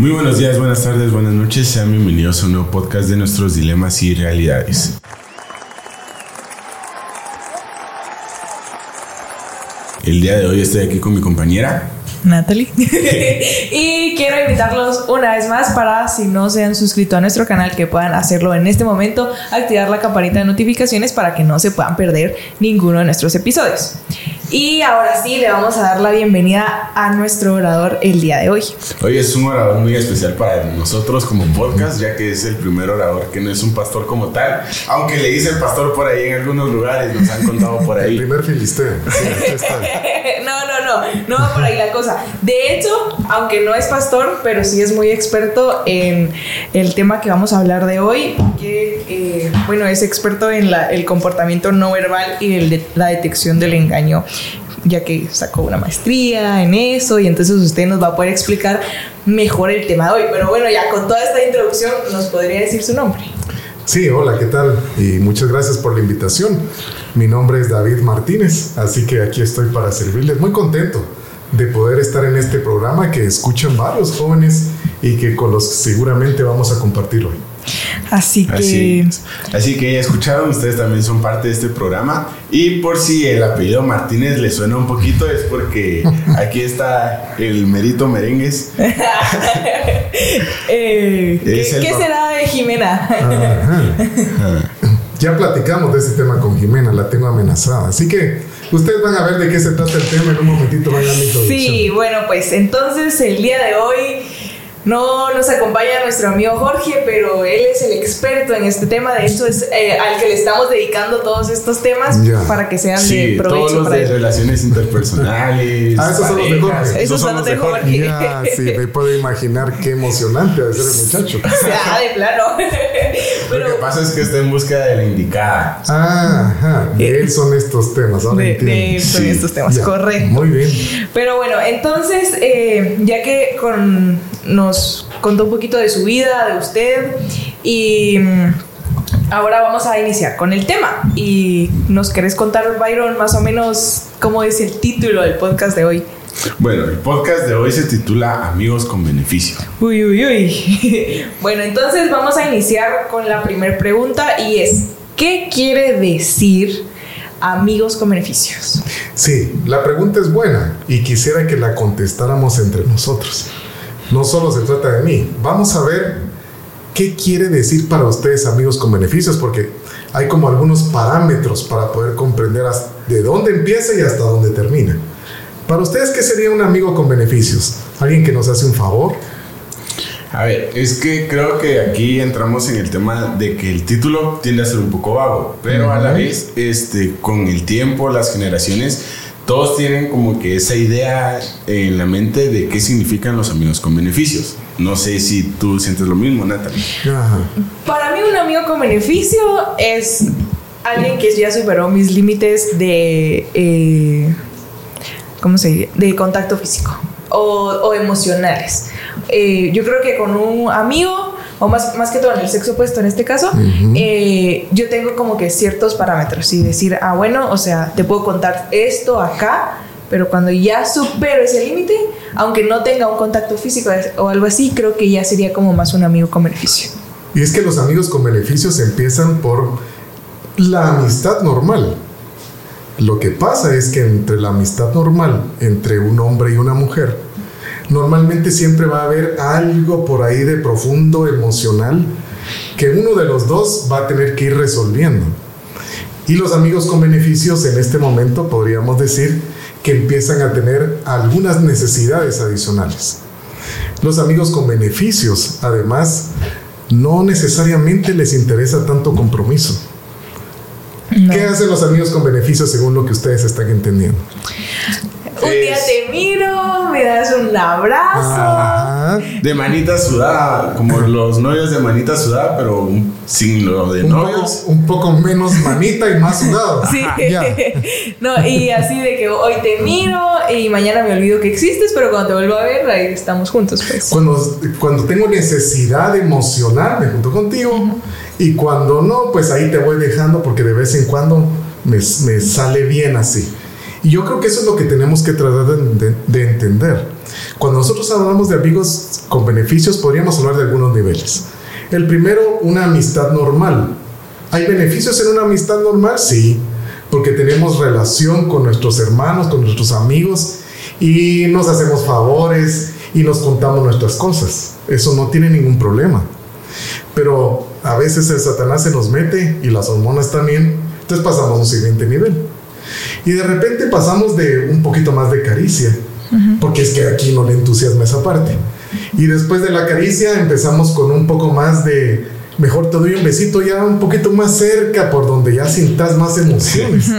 Muy buenos días, buenas tardes, buenas noches. Sean bienvenidos a un nuevo podcast de nuestros dilemas y realidades. El día de hoy estoy aquí con mi compañera. Natalie. y quiero invitarlos una vez más para, si no se han suscrito a nuestro canal, que puedan hacerlo en este momento, activar la campanita de notificaciones para que no se puedan perder ninguno de nuestros episodios. Y ahora sí, le vamos a dar la bienvenida a nuestro orador el día de hoy. Hoy es un orador muy especial para nosotros como podcast, ya que es el primer orador que no es un pastor como tal, aunque le dicen pastor por ahí en algunos lugares, nos han contado por ahí. El primer filisteo. no, no, no, no va por ahí la cosa. De hecho, aunque no es pastor, pero sí es muy experto en el tema que vamos a hablar de hoy, que, eh, bueno, es experto en el comportamiento no verbal y el la detección del engaño ya que sacó una maestría en eso y entonces usted nos va a poder explicar mejor el tema de hoy. Pero bueno, ya con toda esta introducción, ¿nos podría decir su nombre? Sí, hola, ¿qué tal? Y muchas gracias por la invitación. Mi nombre es David Martínez, así que aquí estoy para servirles. Muy contento de poder estar en este programa que escuchan varios jóvenes y que con los seguramente vamos a compartir hoy. Así que. Así, que ya escucharon, ustedes también son parte de este programa. Y por si el apellido Martínez le suena un poquito, es porque aquí está el Merito Merengues. Eh, ¿Qué, será de Jimena? ya platicamos de ese tema con Jimena, la tengo amenazada. Así que ustedes van a ver de qué se trata el tema en un momentito. Van a sí, bueno, pues entonces el día de hoy no nos acompaña nuestro amigo Jorge, pero él es el experto en este tema. De hecho, es eh, al que le estamos dedicando todos estos temas para que sean de provecho. Todos los de relaciones interpersonales. ah, esos son los de Jorge. Esos, son los de Jorge. Ya, sí, me puedo imaginar qué emocionante debe ser el muchacho. ah, de plano. Lo que pasa es que está en busca de la indicada. Ah, ajá. De él son estos temas. Ahora de, de él son estos temas, correcto. Muy bien. Pero bueno, entonces, eh, ya que con nos contó un poquito de su vida, de usted y mm, ahora vamos a iniciar con el tema. ¿Y nos querés contar, Byron, más o menos cómo es el título del podcast de hoy? Bueno, el podcast de hoy se titula Amigos con Beneficio. Uy, uy, uy. bueno, entonces vamos a iniciar con la primera pregunta y es, ¿qué quiere decir amigos con beneficios? Sí, la pregunta es buena y quisiera que la contestáramos entre nosotros no solo se trata de mí. Vamos a ver qué quiere decir para ustedes amigos con beneficios, porque hay como algunos parámetros para poder comprender de dónde empieza y hasta dónde termina. Para ustedes, ¿qué sería un amigo con beneficios? ¿Alguien que nos hace un favor? A ver, es que creo que aquí entramos en el tema de que el título tiende a ser un poco vago, pero a la vez, este, con el tiempo, las generaciones, todos tienen como que esa idea en la mente de qué significan los amigos con beneficios. No sé si tú sientes lo mismo, Natalie. Para mí un amigo con beneficio es alguien que ya superó mis límites de, eh, ¿cómo se dice? De contacto físico o, emocionales. Eh, yo creo que con un amigo o más, más que todo en el sexo opuesto en este caso, eh, yo tengo como que ciertos parámetros y decir, ah, bueno, o sea, te puedo contar esto acá, pero cuando ya supero ese límite, aunque no tenga un contacto físico o algo así, creo que ya sería como más un amigo con beneficio. Y es que los amigos con beneficios empiezan por la amistad normal. Lo que pasa es que entre la amistad normal, entre un hombre y una mujer, normalmente siempre va a haber algo por ahí de profundo emocional que uno de los dos va a tener que ir resolviendo. Y los amigos con beneficios en este momento podríamos decir que empiezan a tener algunas necesidades adicionales. Los amigos con beneficios, además, no necesariamente les interesa tanto compromiso. ¿Qué hacen los amigos con beneficios según lo que ustedes están entendiendo? Un día te miro, me das un abrazo. De manita sudada, como los novios de manita sudada, pero sin lo de novios. un poco menos manita y más sudado. Sí. no, y así de que hoy te miro y mañana me olvido que existes, pero cuando te vuelvo a ver, ahí estamos juntos. Pues. Cuando, cuando tengo necesidad de emocionarme junto contigo y cuando no, pues ahí te voy dejando porque de vez en cuando me, me sale bien así. Y yo creo que eso es lo que tenemos que tratar de, entender. Cuando nosotros hablamos de amigos con beneficios podríamos hablar de algunos niveles. El primero, una amistad normal. ¿Hay beneficios en una amistad normal? Sí, porque tenemos relación con nuestros hermanos, con nuestros amigos y nos hacemos favores y nos contamos nuestras cosas. Eso no tiene ningún problema. Pero a veces el Satanás se nos mete y las hormonas también. Entonces pasamos a un siguiente nivel. Y de repente pasamos de un poquito más de caricia, porque es que aquí no le entusiasma esa parte. Y después de la caricia empezamos con un poco más de, mejor te doy un besito ya un poquito más cerca, por donde ya sintas más emociones.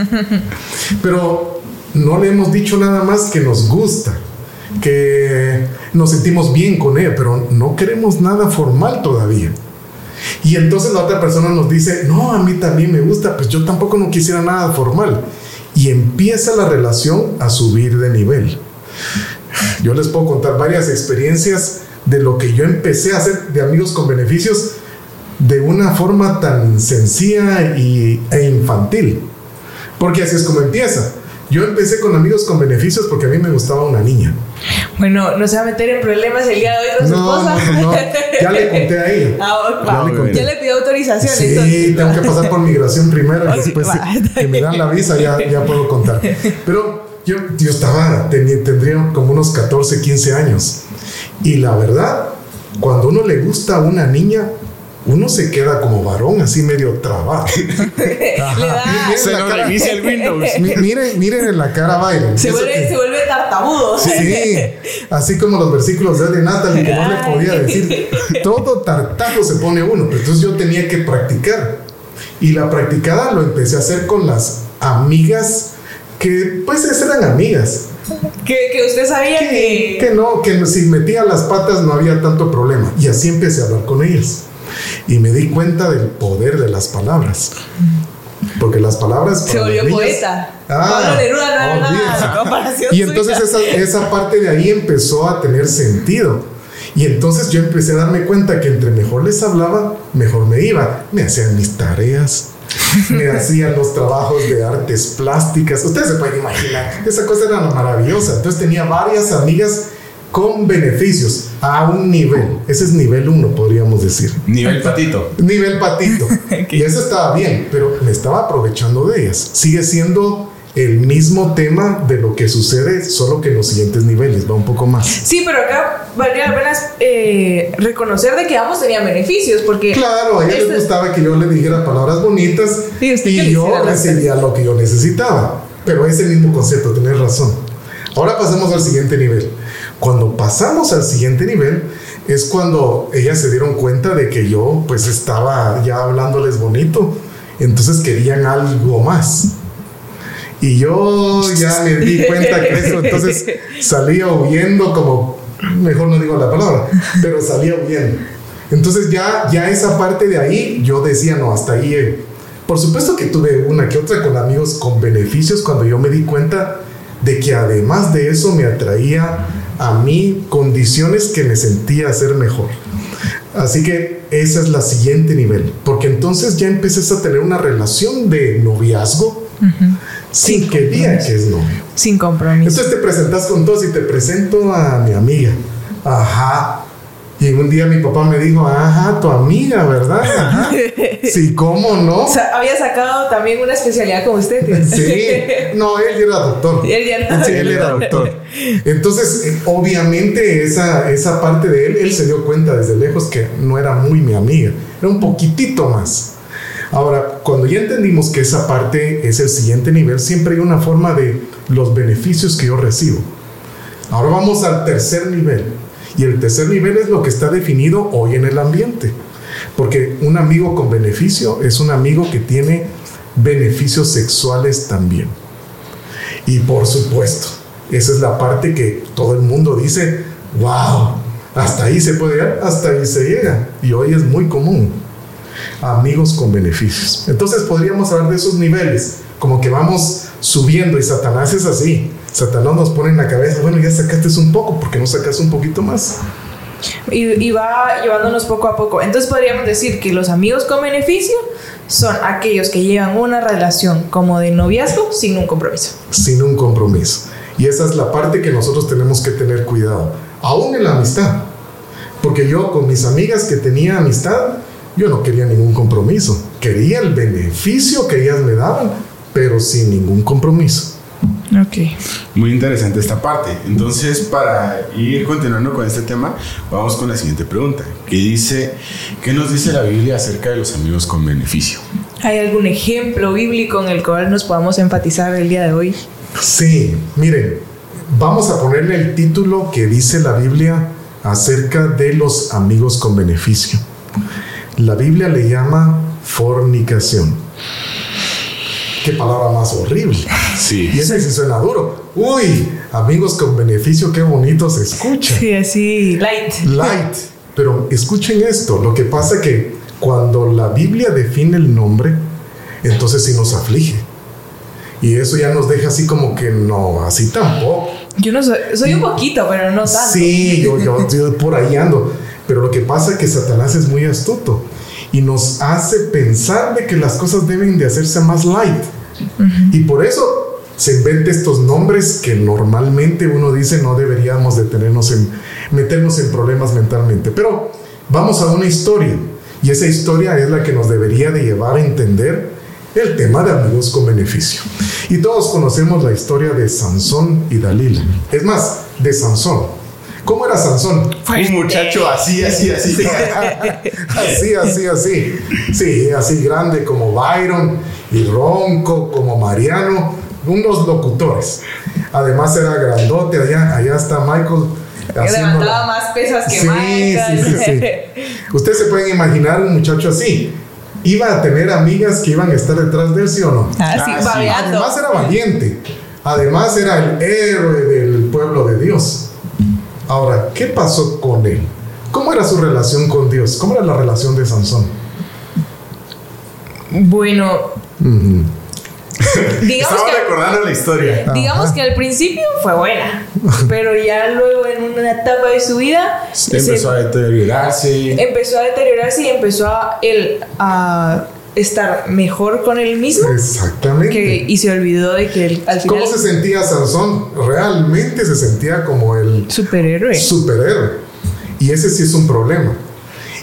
Pero no le hemos dicho nada más que nos gusta, que nos sentimos bien con ella, pero no queremos nada formal todavía. Y entonces la otra persona nos dice, no, a mí también me gusta, pues yo tampoco no quisiera nada formal. Y empieza la relación a subir de nivel. Yo les puedo contar varias experiencias de lo que yo empecé a hacer de amigos con beneficios de una forma tan sencilla y, e infantil. Porque así es como empieza. Yo empecé con amigos con beneficios porque a mí me gustaba una niña. Bueno, no se va a meter en problemas el día de hoy con su esposa. no, no. Ya le conté a ella. Ah, Ya le conté. Ya le pidió autorización. Sí, entonces. tengo que pasar por migración primero y después si- que me dan la visa ya, ya puedo contar. Pero yo, yo estaba, tenía- tendría como unos 14, 15 años. Y la verdad, cuando uno le gusta a una niña, uno se queda como varón, así medio trabado. Le da- Miren Se la nos cara- reinicia el Windows. Mi- miren, miren en la cara Byron. se, vuelve, que- se vuelve tartamudo. Sí, así como los versículos de Natalie que no le podía decir. Todo tartajo se pone uno. pero Entonces yo tenía que practicar. Y la practicada lo empecé a hacer con las amigas que pues eran amigas. Que, que usted sabía que. Que no, que si metía las patas no había tanto problema. Y así empecé a hablar con ellas. Y me di cuenta del poder de las palabras. Porque las palabras... se volvió niñas- poeta. Ah, Neruda no olvídese. nada. Y entonces esa, esa parte de ahí empezó a tener sentido. Y entonces yo empecé a darme cuenta que entre mejor les hablaba, mejor me iba. Me hacían mis tareas, me hacían los trabajos de artes plásticas. Ustedes se pueden imaginar, esa cosa era maravillosa. Entonces tenía varias amigas con beneficios a un nivel. Ese es nivel uno, podríamos decir. Nivel patito. Nivel patito. Y eso estaba bien, pero me estaba aprovechando de ellas. Sigue siendo el mismo tema de lo que sucede, solo que en los siguientes niveles, va un poco más. Sí, pero acá valdría la pena eh, reconocer de que ambos tenían beneficios, porque. Claro, a ella Este- le gustaba que yo le dijera palabras bonitas Sí, y yo recibía lo que yo necesitaba. Pero es el mismo concepto, tenés razón. Ahora pasamos al siguiente nivel. Cuando pasamos al siguiente nivel es cuando ellas se dieron cuenta de que yo pues estaba ya hablándoles bonito, entonces querían algo más. Y yo ya me di cuenta que eso, entonces salía huyendo como, mejor no digo la palabra, pero salía huyendo. Entonces ya, ya esa parte de ahí, yo decía, no, hasta ahí. eh. Por supuesto que tuve una que otra con amigos con beneficios cuando yo me di cuenta de que además de eso me atraía a mí condiciones que me sentía hacer mejor. Así que esa es la siguiente nivel, porque entonces ya empiezas a tener una relación de noviazgo sin que diga que es novio. Sin compromiso. Entonces te presentas con todos y te presento a mi amiga. Ajá. Y un día mi papá me dijo, ajá, tu amiga, ¿verdad? Ajá. Sí, ¿cómo no? O sea, había sacado también una especialidad con usted. Sí, no, él ya era doctor. Y él ya no. Sí, él era doctor. Entonces, obviamente, esa, esa parte de él, él se dio cuenta desde lejos que no era muy mi amiga, era un poquitito más. Ahora, cuando ya entendimos que esa parte es el siguiente nivel, siempre hay una forma de los beneficios que yo recibo. Ahora vamos al tercer nivel. Y el tercer nivel es lo que está definido hoy en el ambiente. Porque un amigo con beneficio es un amigo que tiene beneficios sexuales también. Y por supuesto, esa es la parte que todo el mundo dice, wow, hasta ahí se puede llegar, hasta ahí se llega. Y hoy es muy común. Amigos con beneficios. Entonces podríamos hablar de esos niveles, como que vamos subiendo y Satanás es así. Satanás nos pone en la cabeza, bueno, ya sacaste un poco, ¿por qué no sacas un poquito más? Y, y va llevándonos poco a poco. Entonces podríamos decir que los amigos con beneficio son aquellos que llevan una relación como de noviazgo sin un compromiso. sin un compromiso. Y esa es la parte que nosotros tenemos que tener cuidado, aún en la amistad. Porque yo con mis amigas que tenía amistad, yo no quería ningún compromiso. Quería el beneficio que ellas me daban, pero sin ningún compromiso. Ok. Muy interesante esta parte. Entonces, para ir continuando con este tema, vamos con la siguiente pregunta, que dice, ¿qué nos dice la Biblia acerca de los amigos con beneficio? ¿Hay algún ejemplo bíblico en el cual nos podamos enfatizar el día de hoy? Sí, miren, vamos a ponerle el título que dice la Biblia acerca de los amigos con beneficio. La Biblia le llama fornicación. Qué palabra más horrible. Sí. Y ese sí suena duro. Uy, amigos con beneficio, qué bonito se escucha. Sí, así, light. Light. Pero escuchen esto, lo que pasa que cuando la Biblia define el nombre, entonces sí nos aflige. Y eso ya nos deja así como que no, así tampoco. Yo no soy, soy un poquito, pero no tanto. Sí, yo, yo, yo por ahí ando. Pero lo que pasa es que Satanás es muy astuto y nos hace pensar de que las cosas deben de hacerse más light. Y por eso se inventa estos nombres que normalmente uno dice no deberíamos de tenernos en, meternos en problemas mentalmente. Pero vamos a una historia y esa historia es la que nos debería de llevar a entender el tema de amigos con beneficio. Y todos conocemos la historia de Sansón y Dalila. Es más, de Sansón. ¿Cómo era Sansón? Un muchacho así, así, así. así, así, así. Sí, así grande como Byron y ronco como Mariano, unos locutores. Además era grandote, allá, allá está Michael. Levantaba más pesas que Sí, Michael. sí, sí, sí. Ustedes se pueden imaginar un muchacho así. Iba a tener amigas que iban a estar detrás de él, ¿sí o no? Ah, sí, Ah, sí. Además era valiente. Además era el héroe del pueblo de Dios. Ahora, ¿qué pasó con él? ¿Cómo era su relación con Dios? ¿Cómo era la relación de Sansón? Bueno, digamos Estaba que, recordando la historia. digamos Ajá. que al principio fue buena, pero ya luego en una etapa de su vida se- Empezó a deteriorarse. empezó a deteriorarse y empezó a él a estar mejor con él mismo Exactamente. que, y se olvidó de que él, al final ¿Cómo se sentía Sansón? Realmente se sentía como el superhéroe. superhéroe. Y ese sí es un problema.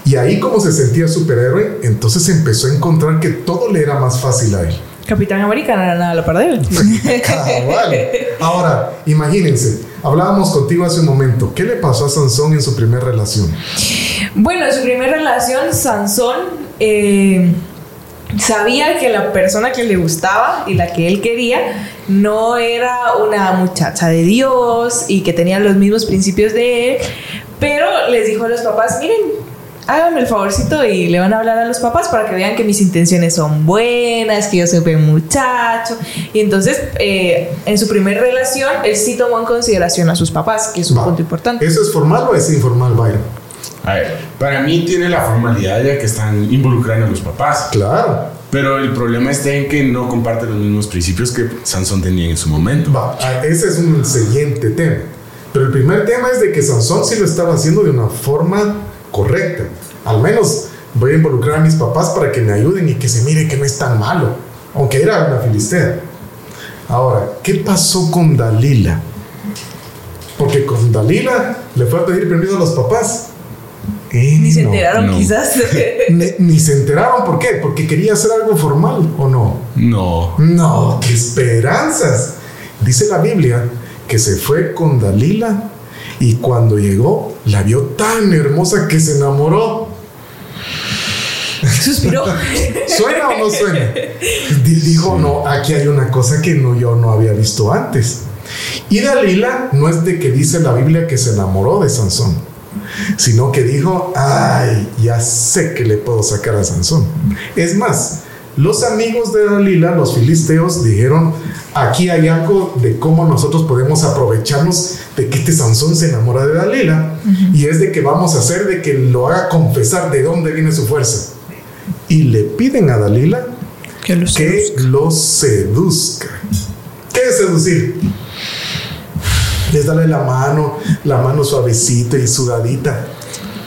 Y ahí como se sentía superhéroe, entonces empezó a encontrar que todo le era más fácil a él. Capitán América no era nada a la par de él. Cabal. Ahora, imagínense, hablábamos contigo hace un momento. ¿Qué le pasó a Sansón en su primera relación? Bueno, en su primera relación, Sansón eh, sabía que la persona que le gustaba y la que él quería no era una muchacha de Dios y que tenía los mismos principios de él, pero les dijo a los papás, miren, háganme el favorcito y le van a hablar a los papás para que vean que mis intenciones son buenas, que yo soy buen muchacho. Y entonces, eh, en su primera relación, él sí tomó en consideración a sus papás, que es un Va. punto importante. ¿Eso es formal o es informal, Byron? A ver, para mí tiene la formalidad ya que están involucrando a los papás. Claro. Pero el problema está en que no comparten los mismos principios que Sansón tenía en su momento. Va, ese es un siguiente tema. Pero el primer tema es de que Sansón sí lo estaba haciendo de una forma correcta. Al menos voy a involucrar a mis papás para que me ayuden y que se mire que no es tan malo. Aunque era una filistea. Ahora, ¿qué pasó con Dalila? Porque con Dalila le fue a pedir permiso a los papás. Eh, Ni se no. enteraron no. quizás. Ni, ni se enteraron. ¿Por qué? Porque quería hacer algo formal o no. No. No, qué esperanzas. Dice la Biblia que se fue con Dalila y cuando llegó la vio tan hermosa que se enamoró. Suspiró. ¿Suena o no suena? Di- Dijo, no, aquí hay una cosa que no, yo no había visto antes. Y Dalila no es de que dice la Biblia que se enamoró de Sansón, sino que dijo, ay, ya sé que le puedo sacar a Sansón. Es más, los amigos de Dalila, los filisteos, dijeron, aquí hay algo de cómo nosotros podemos aprovecharnos de que este Sansón se enamora de Dalila, y es de que vamos a hacer de que lo haga confesar de dónde viene su fuerza. Y le piden a Dalila Que lo que lo seduzca. ¿Qué es seducir? Es darle la mano, la mano suavecita y sudadita.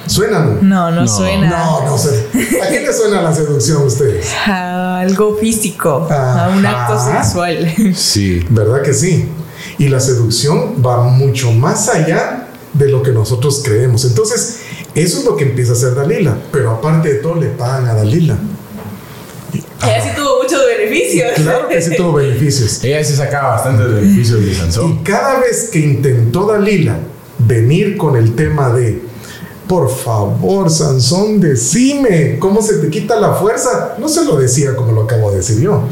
¿Suena? No, No, no, suena no, no suena. ¿A qué le suena la seducción a ustedes? a algo físico, a un acto Ajá. sexual. Sí. ¿Verdad que sí? Y la seducción va mucho más allá de lo que nosotros creemos. Entonces, Eso es lo que empieza a hacer Dalila, pero aparte de todo le pagan a Dalila. Ella sí tuvo muchos beneficios. Claro que sí tuvo beneficios. Ella se sacaba bastantes beneficios de Sansón. Y cada vez que intentó Dalila venir con el tema de, por favor, Sansón, decime cómo se te quita la fuerza, no se lo decía como lo acabo de decir yo.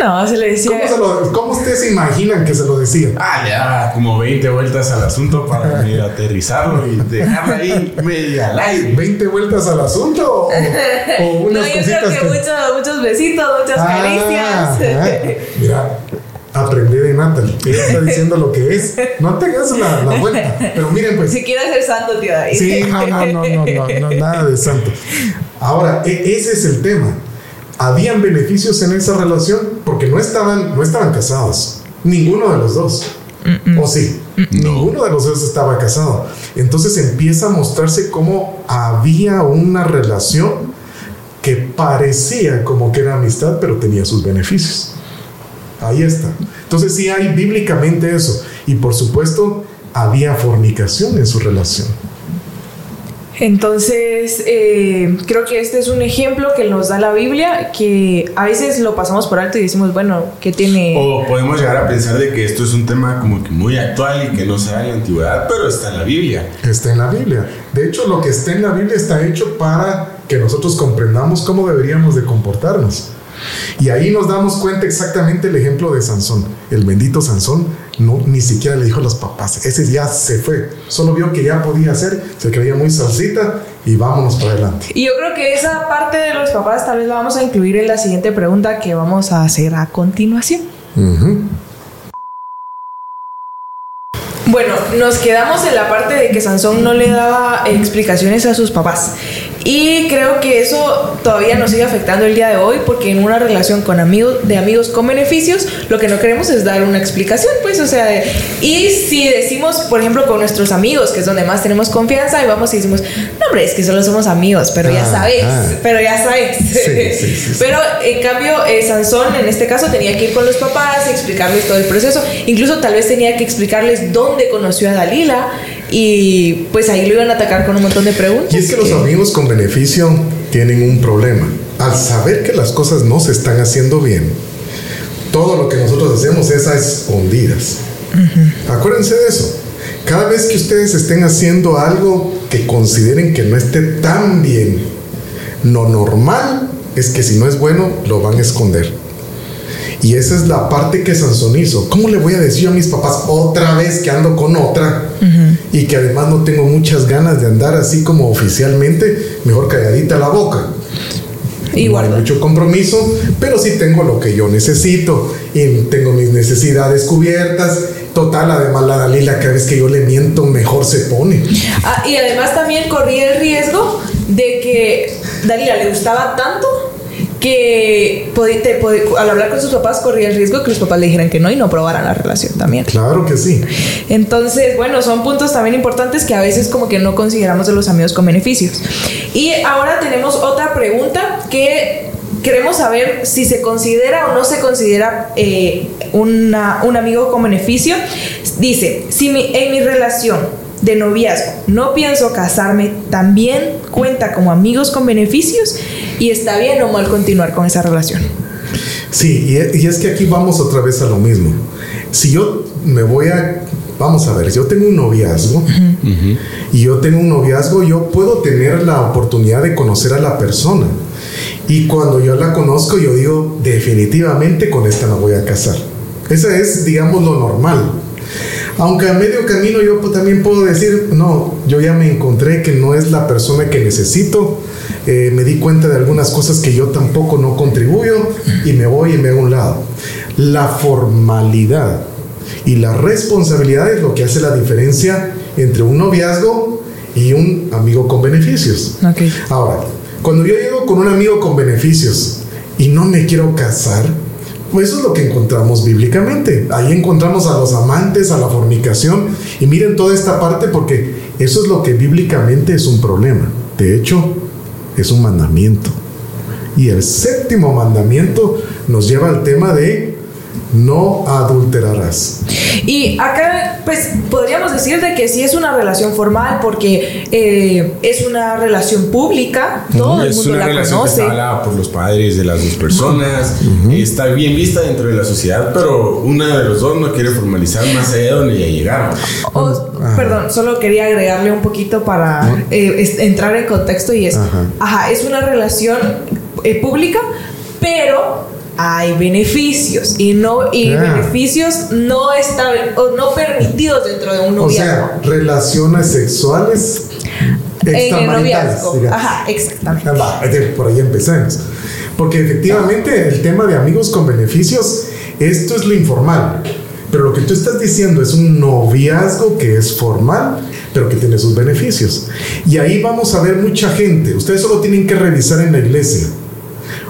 No, se le decía. ¿Cómo, se lo- cómo ustedes se imaginan que se lo decía? Ah, le daba como 20 vueltas al asunto para medio aterrizarlo y dejarlo ahí medio al aire. 20 vueltas al asunto o, o No, unas yo creo que, que... muchos, muchos besitos, muchas Ah, caricias. ah, mira, aprendí de Natalie. Ella está diciendo lo que es. No te hagas la, la vuelta. Pero miren, pues. Si quieres ser santo, tío David. Sí, no, no, no, no, no, no, nada de santo. Ahora, e- ese es el tema. Habían beneficios en esa relación porque no estaban, no estaban casados. Ninguno de los dos. ¿O sí? Ninguno de los dos estaba casado. Entonces empieza a mostrarse cómo había una relación que parecía como que era amistad, pero tenía sus beneficios. Ahí está. Entonces sí hay bíblicamente eso. Y por supuesto, había fornicación en su relación. Entonces, eh, creo que este es un ejemplo que nos da la Biblia, que a veces lo pasamos por alto y decimos, bueno, ¿qué tiene? O podemos llegar a pensar de que esto es un tema como que muy actual y que no se da en la antigüedad, pero está en la Biblia. Está en la Biblia. De hecho, lo que está en la Biblia está hecho para que nosotros comprendamos cómo deberíamos de comportarnos. Y ahí nos damos cuenta exactamente el ejemplo de Sansón. El bendito Sansón no, ni siquiera le dijo a los papás. Ese ya se fue. Solo vio que ya podía hacer, se creía muy salsita y vámonos para adelante. Y yo creo que esa parte de los papás tal vez la vamos a incluir en la siguiente pregunta que vamos a hacer a continuación. Ujú. Bueno, nos quedamos en la parte de que Sansón no le daba explicaciones a sus papás. Y creo que eso todavía nos sigue afectando el día de hoy porque en una relación con amigos de amigos con beneficios, lo que no queremos es dar una explicación, pues, o sea, de- y si decimos, por ejemplo, con nuestros amigos, que es donde más tenemos confianza, y vamos y decimos, no, hombre, es que solo somos amigos, pero ya Ah, sabes, ah. pero ya sabes. Sí, sí, sí. Pero en cambio, eh, Sansón en este caso tenía que ir con los papás y explicarles todo el proceso. Incluso tal vez tenía que explicarles dónde conoció a Dalila y pues ahí lo iban a atacar con un montón de preguntas. Y es que los amigos con beneficio tienen un problema. Al saber que las cosas no se están haciendo bien, todo lo que nosotros hacemos es a escondidas. Acuérdense de eso. Cada vez que ustedes estén haciendo algo que consideren que no esté tan bien, lo normal es que si no es bueno, lo van a esconder. Y esa es la parte que Sansón hizo. ¿Cómo le voy a decir a mis papás otra vez que ando con otra? Y que además no tengo muchas ganas de andar así como oficialmente, mejor calladita la boca. Y no hay mucho compromiso, pero sí tengo lo que yo necesito y tengo mis necesidades cubiertas. Total, además la Dalila cada vez que yo le miento mejor se pone. Ah, y además también corría el riesgo de que Dalila le gustaba tanto que te podi- al hablar con sus papás corría el riesgo que los papás le dijeran que no y no aprobaran la relación también. Claro que sí. Entonces, bueno, son puntos también importantes que a veces como que no consideramos de los amigos con beneficios. Y ahora tenemos otra pregunta que queremos saber si se considera o no se considera eh, una- un amigo con beneficio. Dice, si mi- en mi relación de noviazgo no pienso casarme, también cuenta como amigos con beneficios y está bien o mal continuar con esa relación. Sí, y e- y es que aquí vamos otra vez a lo mismo. Si yo me voy a... Vamos a ver, yo tengo un noviazgo y yo tengo un noviazgo, yo puedo tener la oportunidad de conocer a la persona. Y cuando yo la conozco, yo digo, definitivamente con esta me voy a casar. Esa es, digamos, lo normal. Aunque a medio camino yo también puedo decir, no, yo ya me encontré que no es la persona que necesito, eh, me di cuenta de algunas cosas que yo tampoco no contribuyo y me voy y me hago a un lado. La formalidad y la responsabilidad es lo que hace la diferencia entre un noviazgo y un amigo con beneficios. Ahora, cuando yo llego con un amigo con beneficios y no me quiero casar, pues eso es lo que encontramos bíblicamente. Ahí encontramos a los amantes, a la fornicación. Y miren toda esta parte porque eso es lo que bíblicamente es un problema. De hecho, es un mandamiento. Y el séptimo mandamiento nos lleva al tema de no adulterarás. Y acá, pues, podríamos decir de que sí es una relación formal porque eh, es una relación pública, todo el es mundo una la relación conoce. que está por los padres de las dos personas, está bien vista dentro de la sociedad, pero una de los dos no quiere formalizar más allá de donde ya llegaron. O- perdón, solo quería agregarle un poquito para eh, es- entrar en contexto y es, Ajá. ajá, es una relación eh, pública, pero hay beneficios y no y Ah. beneficios no estaben o no permitidos dentro de un O noviazgo. sea, relaciones sexuales en el extramaritales. Ajá, exactamente. Ah, va, Por ahí empezamos. Porque efectivamente el tema de amigos con beneficios, esto es lo informal. Pero lo que tú estás diciendo es un noviazgo que es formal, pero que tiene sus beneficios. Y ahí vamos a ver mucha gente. Ustedes solo tienen que revisar en la iglesia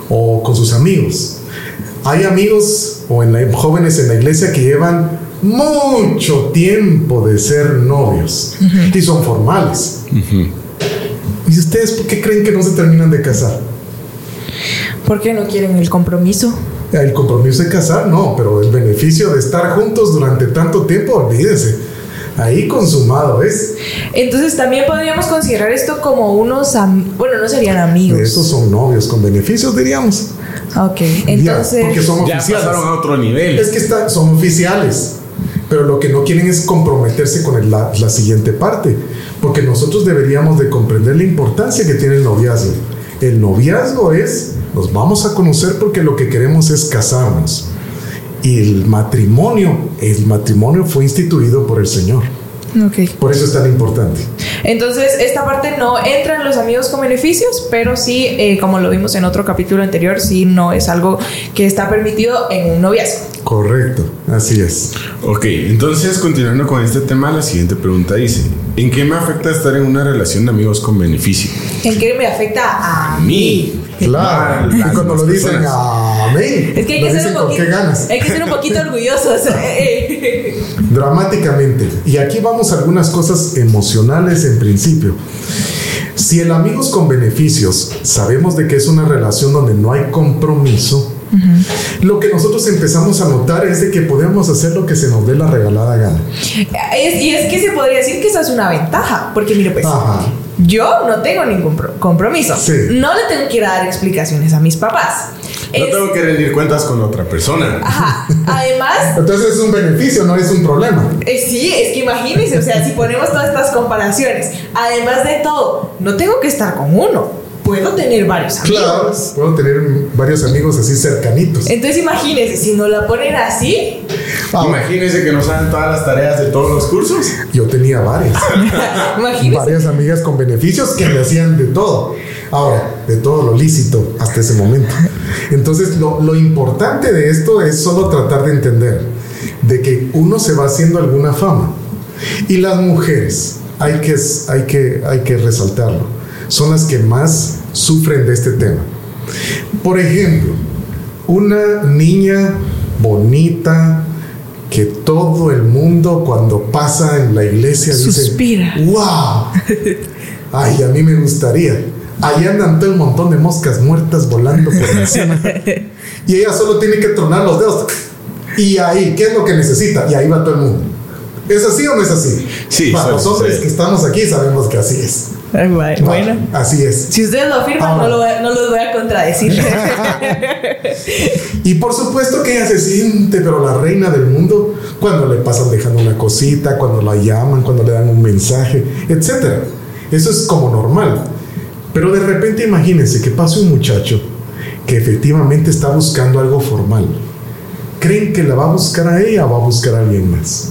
o con sus amigos. Hay amigos o en la- jóvenes en la iglesia que llevan mucho tiempo de ser novios y son formales. ¿Y ustedes por qué creen que no se terminan de casar? ¿Por qué no quieren el compromiso? El compromiso de casar, no, pero el beneficio de estar juntos durante tanto tiempo, olvídese. Ahí consumado es. Entonces también podríamos considerar esto como unos, am- bueno, no serían amigos. Estos son novios con beneficios, diríamos. Ok, Ya, entonces... porque son Ya oficiales. pasaron a otro nivel. Es que está- son oficiales, pero lo que no quieren es comprometerse con el- la, la siguiente parte, porque nosotros deberíamos de comprender la importancia que tiene el noviazgo. El noviazgo es, nos vamos a conocer porque lo que queremos es casarnos. Y el matrimonio, el matrimonio fue instituido por el Señor. Ok. Por eso es tan importante. Entonces, esta parte no entra en los amigos con beneficios, pero sí, eh, como lo vimos en otro capítulo anterior, sí no es algo que está permitido en un noviazgo. Correcto, así es. Ok, entonces continuando con este tema, la siguiente pregunta dice, ¿en qué me afecta estar en una relación de amigos con beneficio? ¿En qué me afecta a A mí. Claro, y cuando lo dicen personas. amén, Es que hay lo que, ser dicen un con poquito, qué ganas. hay que ser un poquito orgullosos. eh. dramáticamente. Y aquí vamos a algunas cosas emocionales en principio. Si el amigos con beneficios sabemos de que es una relación donde no hay compromiso, lo que nosotros empezamos a notar es de que podemos hacer lo que se nos dé la regalada gana. Es- y es que se podría decir que esa es una ventaja, porque mire, pues Ajá. Yo no tengo ningún pro- compromiso. Sí. No le tengo que ir a dar explicaciones a mis papás. No Es- tengo que rendir cuentas con otra persona. Ajá. Además, Entonces es un beneficio, no es un problema. Eh, sí, es que imagínense, o sea, si ponemos todas estas comparaciones, además de todo, no tengo que estar con uno, puedo tener varios amigos. Claro, puedo tener varios amigos así cercanitos. Entonces imagínense, si no la ponen así, Ah, Imagínense que nos hagan todas las tareas de todos los cursos. yo tenía varias. imagínense. varias amigas con beneficios que me hacían de todo. Ahora, de todo lo lícito hasta ese momento. Entonces, lo, lo importante de esto es solo tratar de entender de que uno se va haciendo alguna fama. Y las mujeres, hay que, hay que, hay que resaltarlo, son las que más sufren de este tema. Por ejemplo, una niña bonita que todo el mundo cuando pasa en la iglesia Suspira. dice, wow, ay, a mí me gustaría. Ahí andan todo un montón de moscas muertas volando por encima. y ella solo tiene que tronar los dedos. Y ahí, ¿qué es lo que necesita? Y ahí va todo el mundo. ¿Es así o no es así? Sí, Para hombres ser. que estamos aquí sabemos que así es. Ay, bueno. Bueno, así es. Si ustedes lo afirman, Ahora. no, lo no los voy a contradecir. Y por supuesto que ella se siente, pero la reina del mundo, cuando le pasan dejando una cosita, cuando la llaman, cuando le dan un mensaje, etc. Eso es como normal. Pero de repente imagínense que pase un muchacho que efectivamente está buscando algo formal. ¿Creen que la va a buscar a ella o va a buscar a alguien más?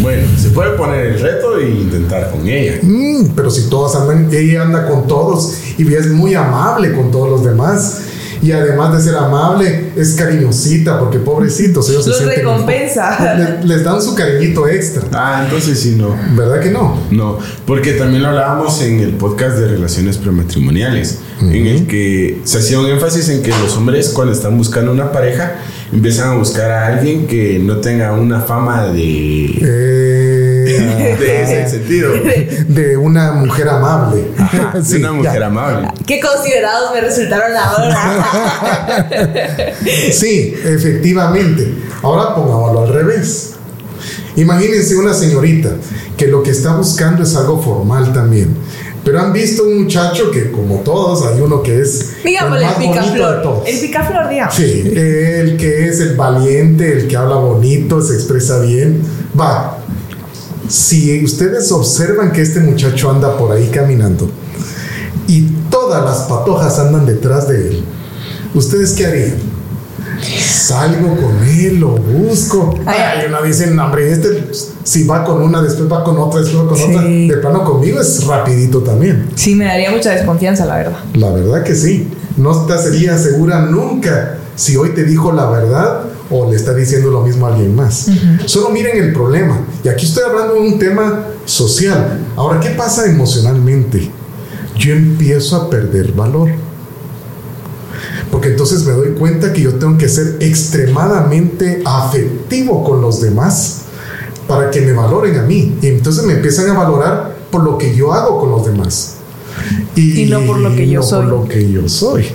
Bueno, se puede poner el reto e intentar con ella. Mm, pero si todos andan, ella anda con todos y es muy amable con todos los demás. Y además de ser amable, es cariñosita, porque pobrecitos, ellos se Los sienten- recompensa. Le- les dan su cariñito extra. Ah, entonces sí, no. ¿Verdad que no? No, porque también lo hablábamos en el podcast de relaciones prematrimoniales, en el que se hacía un énfasis en que los hombres cuando están buscando una pareja empiezan a buscar a alguien que no tenga una fama de... Eh, de ese sentido. De una mujer amable. de Sí, una mujer ya. amable. Qué considerados me resultaron ahora. Sí, efectivamente. Ahora pongámoslo al revés. Imagínense una señorita que lo que está buscando es algo formal también. Pero han visto un muchacho que, como todos, hay uno que es Digámosle el más bonito de picaflor. El picaflor, digamos. Sí, el que es el valiente, el que habla bonito, se expresa bien. Va. Si ustedes observan que este muchacho anda por ahí caminando y todas las patojas andan detrás de él, ¿ustedes qué harían? Salgo con él, lo busco. Ay. Una dicen, hombre, este si va con una, después va con otra, después va con Sí. otra. De plano conmigo es rapidito también. Sí, me daría mucha desconfianza, la verdad. La verdad que sí. No te sería segura nunca si hoy te dijo la verdad o le está diciendo lo mismo a alguien más. Solo miren el problema. Y aquí estoy hablando de un tema social. Ahora, ¿qué pasa emocionalmente? Yo empiezo a perder valor. Porque entonces me doy cuenta que yo tengo que ser extremadamente afectivo con los demás para que me valoren a mí. Y entonces me empiezan a valorar por lo que yo hago con los demás. Y no por lo que yo no soy. por lo que yo soy.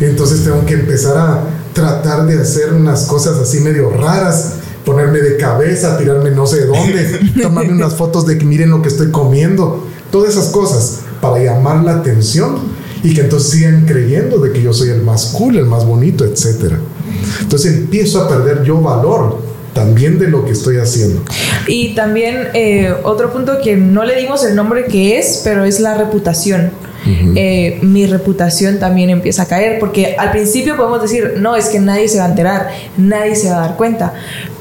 Entonces tengo que empezar a tratar de hacer unas cosas así medio raras, ponerme de cabeza, tirarme no sé dónde, tomarme unas fotos de que miren lo que estoy comiendo, todas esas cosas para llamar la atención y que entonces sigan creyendo de que yo soy el más cool, el más bonito, etcétera. Entonces empiezo a perder yo valor también de lo que estoy haciendo. Y también eh, otro punto que no le dimos el nombre que es, pero es la reputación. Eh, mi reputación también empieza a caer, porque al principio podemos decir, no, es que nadie se va a enterar, nadie se va a dar cuenta,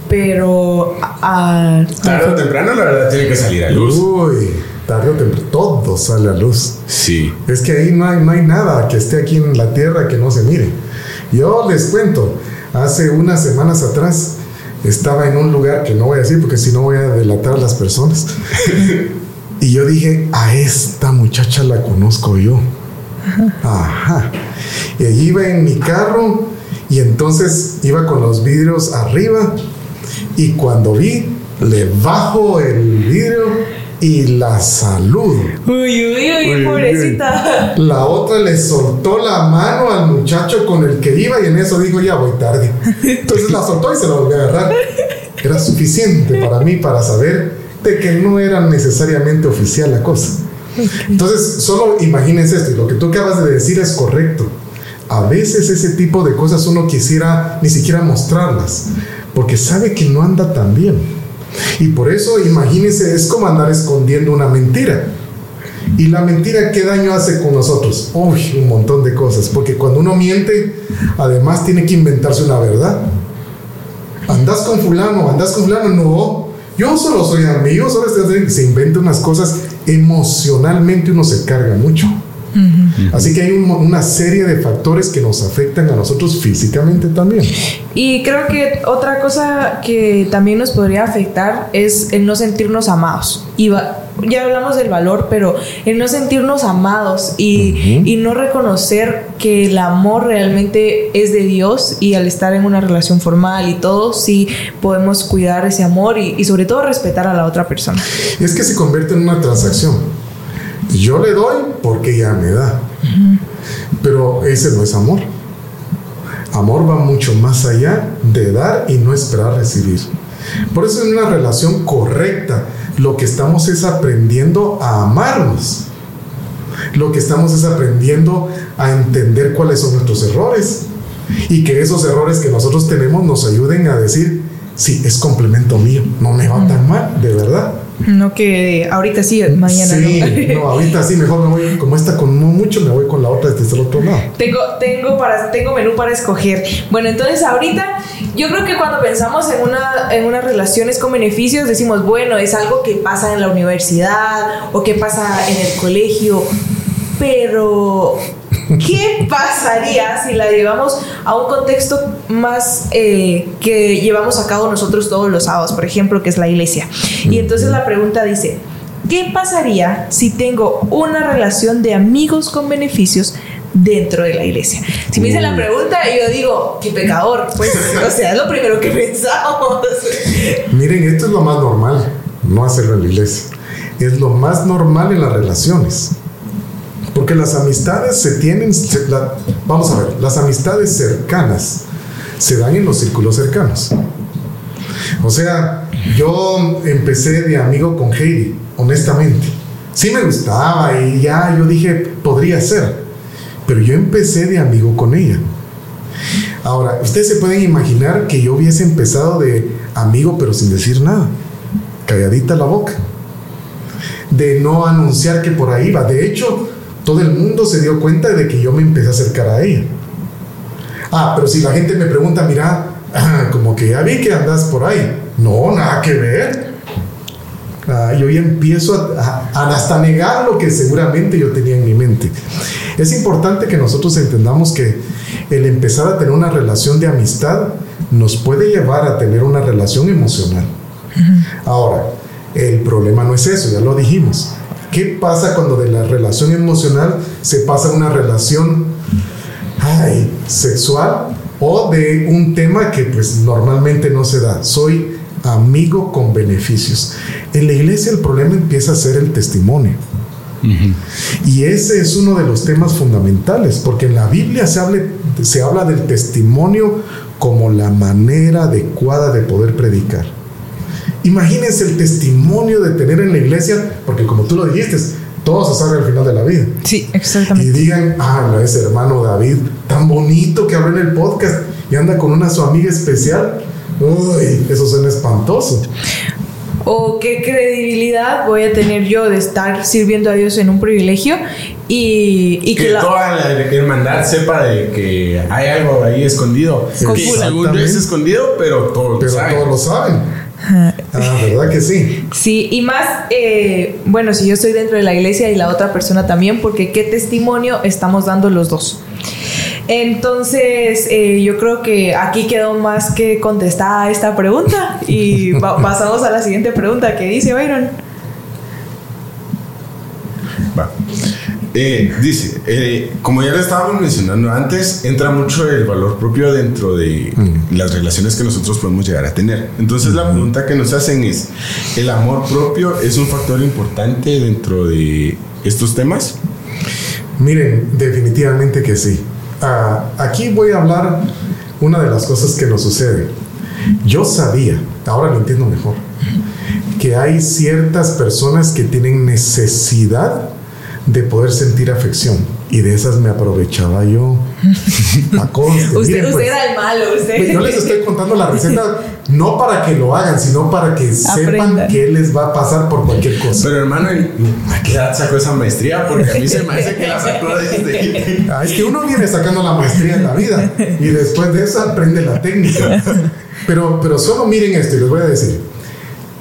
pero a- a- Tarde o temprano, la verdad, tiene que salir a luz. Uy, tarde o temprano, todo sale a luz. Sí. Es que ahí no hay, no hay nada que esté aquí en la tierra que no se mire. Yo les cuento, hace unas semanas atrás estaba en un lugar que no voy a decir porque si no voy a delatar a las personas. y yo dije, a esta muchacha la conozco yo. Ajá. Y allí iba en mi carro y entonces iba con los vidrios arriba y cuando vi, le bajo el vidrio y la saludo. Uy, uy, uy, Uy, pobrecita. La otra le soltó la mano al muchacho con el que iba y en eso dijo, ya voy tarde. Entonces la soltó y se la volvió a agarrar. Era suficiente para mí para saber de que no era necesariamente oficial la cosa. Entonces, solo imagínense esto, y lo que tú acabas de decir es correcto. A veces ese tipo de cosas uno quisiera ni siquiera mostrarlas, porque sabe que no anda tan bien. Y por eso, imagínense, es como andar escondiendo una mentira. Y la mentira, ¿qué daño hace con nosotros? Uy, un montón de cosas. Porque cuando uno miente, además tiene que inventarse una verdad. Andas con fulano, andas con fulano, no. Yo solo soy amigo, solo estoy se inventa unas cosas. Emocionalmente uno se carga mucho. Así que hay un- una serie de factores que nos afectan a nosotros físicamente también. Y creo que otra cosa que también nos podría afectar es el no sentirnos amados. Y va- ya hablamos del valor, pero el no sentirnos amados y, y no reconocer que el amor realmente es de Dios y al estar en una relación formal y todo, sí podemos cuidar ese amor y, y sobre todo respetar a la otra persona. Es que se convierte en una transacción. Yo le doy porque ella me da. Pero ese no es amor. Amor va mucho más allá de dar y no esperar recibir. Por eso en una relación correcta lo que estamos es aprendiendo a amarnos. Lo que estamos es aprendiendo a entender cuáles son nuestros errores y que esos errores que nosotros tenemos nos ayuden a decir, sí, es complemento mío, no me va tan mal, de verdad. No que ahorita sí, mañana sí, no. no, ahorita sí, mejor me voy, como esta con mucho, me voy con la otra desde el otro lado. Tengo, tengo, para, tengo menú para escoger. Bueno, entonces ahorita yo creo que cuando pensamos en, una, en unas relaciones con beneficios decimos, bueno, es algo que pasa en la universidad o que pasa en el colegio, pero ¿qué pasaría si la llevamos a un contexto más eh, que llevamos a cabo nosotros todos los sábados, por ejemplo, que es la iglesia? Y entonces la pregunta dice, ¿qué pasaría si tengo una relación de amigos con beneficios dentro de la iglesia? Si me dicen la pregunta, yo digo, qué pecador, pues, o sea, es lo primero que pensamos. Miren, esto es lo más normal. no hacerlo en la iglesia. Es lo más normal en las relaciones. Porque las amistades se tienen, vamos a ver, las amistades cercanas se dan en los círculos cercanos. O sea, yo empecé de amigo con Heidi, honestamente. Sí me gustaba y ya yo dije, podría ser. Pero yo empecé de amigo con ella. Ahora, ustedes se pueden imaginar que yo hubiese empezado de amigo pero sin decir nada. Calladita la boca. De no anunciar que por ahí va. De hecho, todo el mundo se dio cuenta de que yo me empecé a acercar a ella. Ah, pero si la gente me pregunta, mira, como que ya vi que andas por ahí. No, nada que ver. Ah, yo ya empiezo a, hasta negar lo que seguramente yo tenía en mi mente. Es importante que nosotros entendamos que el empezar a tener una relación de amistad nos puede llevar a tener una relación emocional. Ahora, el problema no es eso, ya lo dijimos. ¿Qué pasa cuando de la relación emocional se pasa a una relación sexual o de un tema que pues normalmente no se da? Soy amigo con beneficios. En la iglesia el problema empieza a ser el testimonio. Y ese es uno de los temas fundamentales, porque en la Biblia se, se habla del testimonio como la manera adecuada de poder predicar. Imagínense el testimonio de tener en la iglesia, porque como tú lo dijiste, todo se sabe al final de la vida. Sí, exactamente. Y digan, ah, ese hermano David, tan bonito que habló en el podcast y anda con una su amiga especial. Uy, eso suena espantoso. ¿O qué credibilidad voy a tener yo de estar sirviendo a Dios en un privilegio y, que, toda la hermandad sepa de que hay algo ahí escondido? Que según es escondido, pero todos pero Todos lo saben. Ah, ¿verdad que sí? Sí, y más, eh, bueno, si yo estoy dentro de la iglesia y la otra persona también, porque qué testimonio estamos dando los dos. Entonces, eh, yo creo que aquí quedó más que contestada esta pregunta y pasamos a la siguiente pregunta que dice Byron. Eh, dice, eh, como ya le estábamos mencionando antes, entra mucho el valor propio dentro de mm. las relaciones que nosotros podemos llegar a tener. Entonces la pregunta que nos hacen es, ¿el amor propio es un factor importante dentro de estos temas? Miren, definitivamente que sí. Ah, aquí voy a hablar una de las cosas que nos sucede. Yo sabía, ahora lo entiendo mejor, que hay ciertas personas que tienen necesidad de poder sentir afección. Y de esas me aprovechaba yo. A usted, pues, era el malo, usted. Yo les estoy contando la receta no para que lo hagan, sino para que sepan qué les va a pasar por cualquier cosa. Pero hermano, ¿a qué edad sacó esa maestría? Porque a mí se me hace que la sacó desde... Ah, es que uno viene sacando la maestría en la vida y después de eso aprende la técnica. Pero, pero solo miren esto y les voy a decir.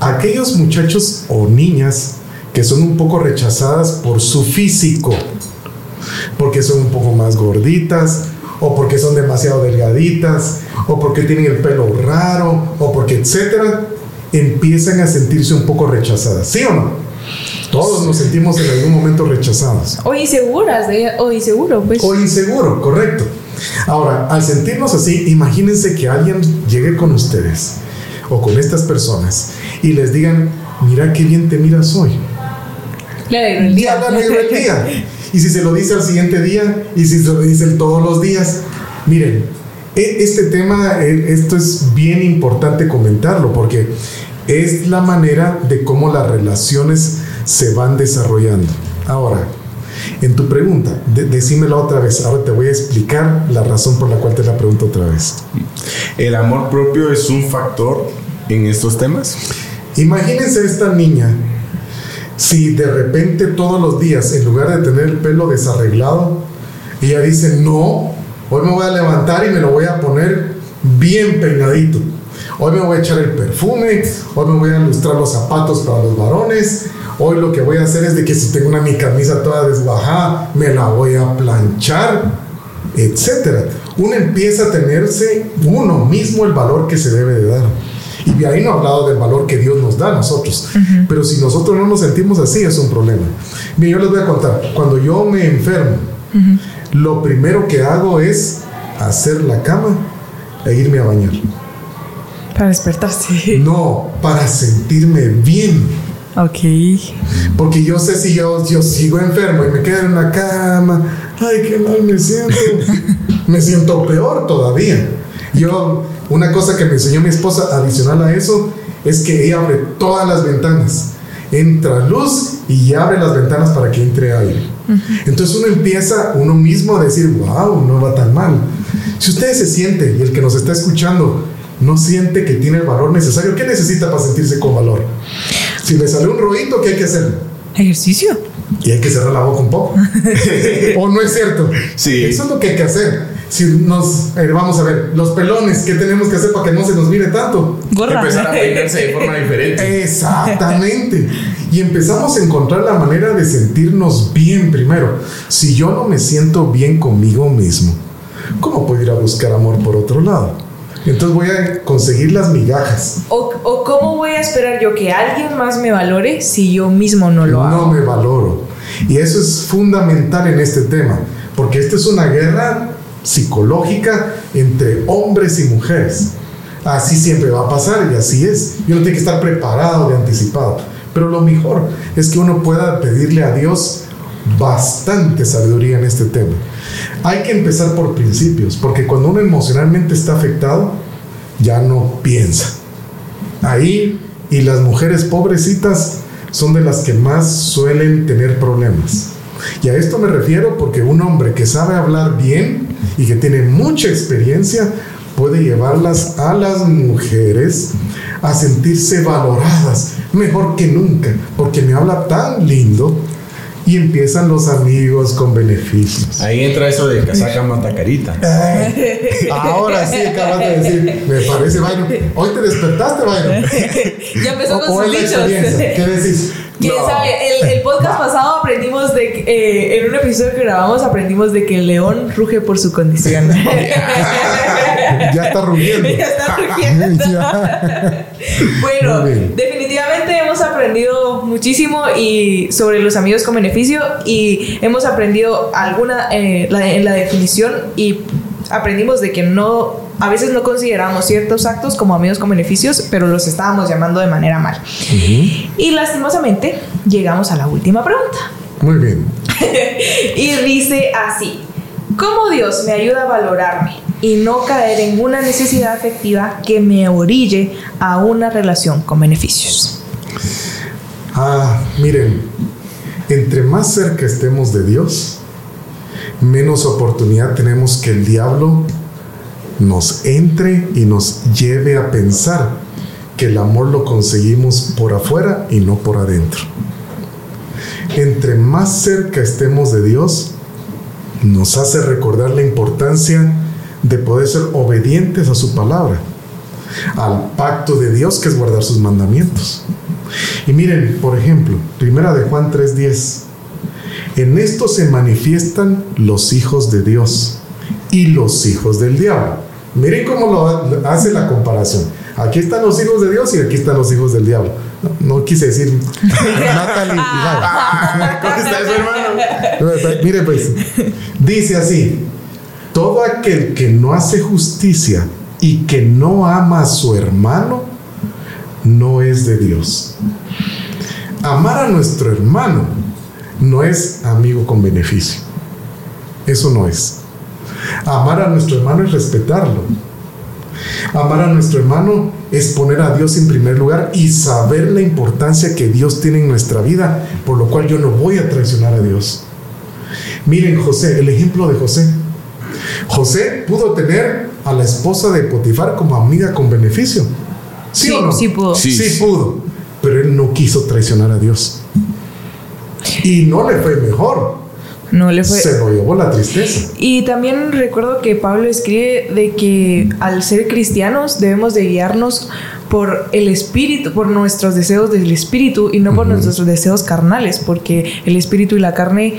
Aquellos muchachos o niñas que son un poco rechazadas por su físico, porque son un poco más gorditas, o porque son demasiado delgaditas, o porque tienen el pelo raro, o porque etcétera, empiezan a sentirse un poco rechazadas, ¿sí o no? Todos nos sentimos en algún momento rechazados. O inseguras, o inseguro, pues. O inseguro, correcto. Ahora, al sentirnos así, imagínense que alguien llegue con ustedes o con estas personas y les digan, mira qué bien te miras hoy. Le día. día. Y si se lo dice al siguiente día, y si se lo dice todos los días. Miren, e, este tema, e, esto es bien importante comentarlo, porque es la manera de cómo las relaciones se van desarrollando. Ahora, en tu pregunta, decímela otra vez. Ahora te voy a explicar la razón por la cual te la pregunto otra vez. ¿El amor propio es un factor en estos temas? Imagínense esta niña si de repente todos los días, en lugar de tener el pelo desarreglado, ella dice, no, hoy me voy a levantar y me lo voy a poner bien peinadito. Hoy me voy a echar el perfume, hoy me voy a ilustrar los zapatos para los varones. Hoy lo que voy a hacer es de que si tengo una mi camisa toda desbajada, me la voy a planchar, etc. Uno empieza a tenerse uno mismo el valor que se debe de dar. Y ahí no ha hablado del valor que Dios nos da a nosotros. Pero si nosotros no nos sentimos así, es un problema. Bien, yo les voy a contar. Cuando yo me enfermo, lo primero que hago es hacer la cama e irme a bañar. Para despertarse. No, para sentirme bien Ok. Porque yo sé si yo, yo sigo enfermo y me quedo en la cama, ay, qué mal me siento. me siento peor todavía. Yo, una cosa que me enseñó mi esposa adicional a eso, es que ella abre todas las ventanas. Entra luz y abre las ventanas para que entre aire. Entonces uno empieza uno mismo a decir, wow, no va tan mal. Si usted se siente y el que nos está escuchando no siente que tiene el valor necesario, ¿qué necesita para sentirse con valor? Si le sale un rollito, ¿qué hay que hacer? Ejercicio. Y hay que cerrar la boca un poco. ¿O no es cierto? Sí. Eso es lo que hay que hacer. Si nos, eh, vamos a ver, los pelones, ¿qué tenemos que hacer para que no se nos mire tanto? Gorra. Empezar a peinarse de forma diferente. Exactamente. Y empezamos a encontrar la manera de sentirnos bien primero. Si yo no me siento bien conmigo mismo, ¿cómo puedo ir a buscar amor por otro lado? Entonces voy a conseguir las migajas. O, o cómo voy a esperar yo que alguien más me valore si yo mismo no lo hago. No me valoro. Y eso es fundamental en este tema, porque esta es una guerra psicológica entre hombres y mujeres. Así siempre va a pasar y así es. Y uno tiene que estar preparado de anticipado. Pero lo mejor es que uno pueda pedirle a Dios bastante sabiduría en este tema. Hay que empezar por principios, porque cuando uno emocionalmente está afectado, ya no piensa. Ahí, y las mujeres pobrecitas son de las que más suelen tener problemas. Y a esto me refiero porque un hombre que sabe hablar bien y que tiene mucha experiencia puede llevarlas a las mujeres a sentirse valoradas mejor que nunca, porque me habla tan lindo y empiezan los amigos con beneficios. Ahí entra eso de casaca matacarita. Ay, ahora sí acabas de decir, me parece, Byron. Hoy te despertaste, Byron. Ya empezó O- con o sus dichos. ¿Qué decís? ¿Quién No. sabe? El, el podcast pasado aprendimos de que, eh, en un episodio que grabamos aprendimos de que el león ruge por su condición. Ya está rugiendo. Ya está rugiendo. Ya. Bueno, definitivamente hemos aprendido muchísimo y sobre los amigos con beneficio y hemos aprendido alguna eh, la- en la definición y aprendimos de que no a veces no consideramos ciertos actos como amigos con beneficios, pero los estábamos llamando de manera mal. Y lastimosamente llegamos a la última pregunta. Muy bien. Y dice así, ¿cómo Dios me ayuda a valorarme y no caer en una necesidad afectiva que me orille a una relación con beneficios? Ah, miren, entre más cerca estemos de Dios, menos oportunidad tenemos que el diablo nos entre y nos lleve a pensar que el amor lo conseguimos por afuera y no por adentro. Entre más cerca estemos de Dios, nos hace recordar la importancia de poder ser obedientes a su palabra, al pacto de Dios que es guardar sus mandamientos. Y miren, por ejemplo, primera de Juan 3:10. En esto se manifiestan los hijos de Dios y los hijos del diablo. Miren cómo lo hace la comparación. Aquí están los hijos de Dios y aquí están los hijos del diablo. No, no quise decir Natalie Gaby. ¿Cómo está eso, hermano? Mire pues, dice así, todo aquel que no hace justicia y que no ama a su hermano, no es de Dios. Amar a nuestro hermano no es amigo con beneficio. Eso no es. Amar a nuestro hermano es respetarlo. Amar a nuestro hermano es poner a Dios en primer lugar y saber la importancia que Dios tiene en nuestra vida, por lo cual yo no voy a traicionar a Dios. Miren José, el ejemplo de José. José pudo tener a la esposa de Potifar como amiga con beneficio. ¿Sí, Sí, o no? sí pudo. Sí. Sí pudo. Pero él no quiso traicionar a Dios. Y no le fue mejor. No le fue. Se llevó la tristeza. Y también recuerdo que Pablo escribe de que al ser cristianos debemos de guiarnos por el espíritu, por nuestros deseos del espíritu y no por nuestros deseos carnales, porque el espíritu y la carne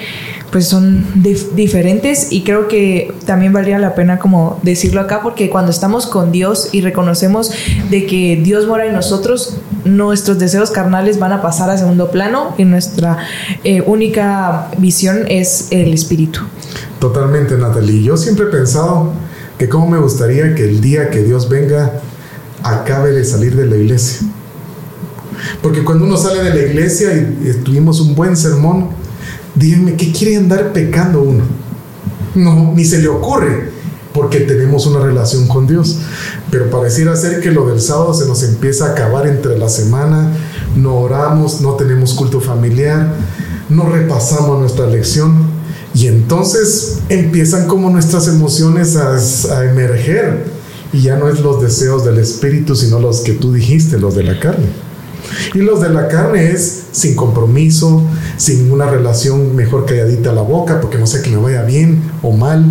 pues son dif- diferentes y creo que también valdría la pena como decirlo acá porque cuando estamos con Dios y reconocemos de que Dios mora en nosotros, nuestros deseos carnales van a pasar a segundo plano y nuestra eh, única visión es el espíritu. Totalmente, Natalie. Yo siempre he pensado que cómo me gustaría que el día que Dios venga acabe de salir de la iglesia. Porque cuando uno sale de la iglesia y, tuvimos un buen sermón, díganme, ¿qué quiere andar pecando uno? No, ni se le ocurre, porque tenemos una relación con Dios. Pero pareciera ser que lo del sábado se nos empieza a acabar entre la semana, no oramos, no tenemos culto familiar, no repasamos nuestra lección y entonces empiezan como nuestras emociones a, a emerger y ya no es los deseos del espíritu, sino los que tú dijiste, los de la carne. Y los de la carne es sin compromiso, sin una relación mejor calladita a la boca, porque no sé que me vaya bien o mal,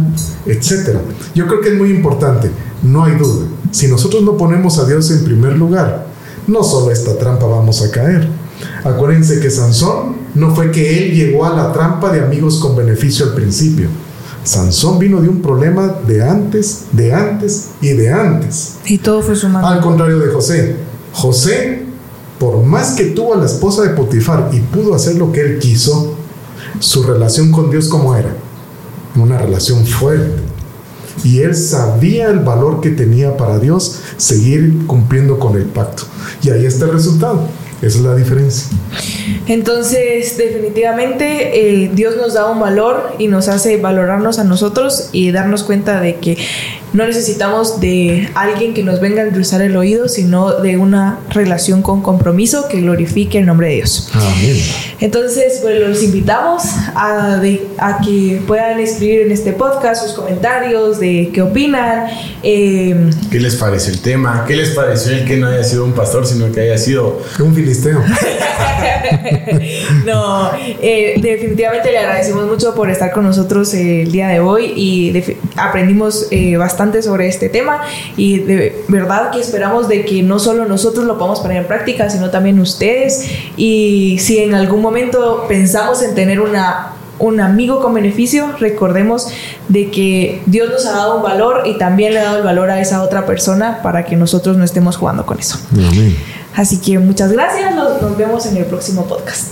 etc. Yo creo que es muy importante, no hay duda. Si nosotros no ponemos a Dios en primer lugar, no solo esta trampa vamos a caer. Acuérdense que Sansón no fue que él llegó a la trampa de amigos con beneficio al principio. Sansón vino de un problema de antes, de antes y de antes. Y todo fue sumado. Al contrario de José. José, por más que tuvo a la esposa de Potifar y pudo hacer lo que él quiso, su relación con Dios como era. Una relación fuerte. Y él sabía el valor que tenía para Dios seguir cumpliendo con el pacto. Y ahí está el resultado. Esa es la diferencia. Entonces, definitivamente, eh, Dios nos da un valor y nos hace valorarnos a nosotros y darnos cuenta de que no necesitamos de alguien que nos venga a endulzar el oído, sino de una relación con compromiso que glorifique el nombre de Dios. Amén. Entonces, pues los invitamos a, a, que puedan escribir en este podcast sus comentarios de qué opinan. Eh, ¿Qué les parece el tema? ¿Qué les pareció el que no haya sido un pastor, sino que haya sido un filisteo? no, eh, definitivamente le agradecemos mucho por estar con nosotros el día de hoy y aprendimos eh, bastante sobre este tema y de verdad que esperamos de que no solo nosotros lo podamos poner en práctica, sino también ustedes. Y si en algún momento pensamos en tener una un amigo con beneficio, recordemos de que Dios nos ha dado un valor y también le ha dado el valor a esa otra persona para que nosotros no estemos jugando con eso. Así que muchas gracias, nos vemos en el próximo podcast.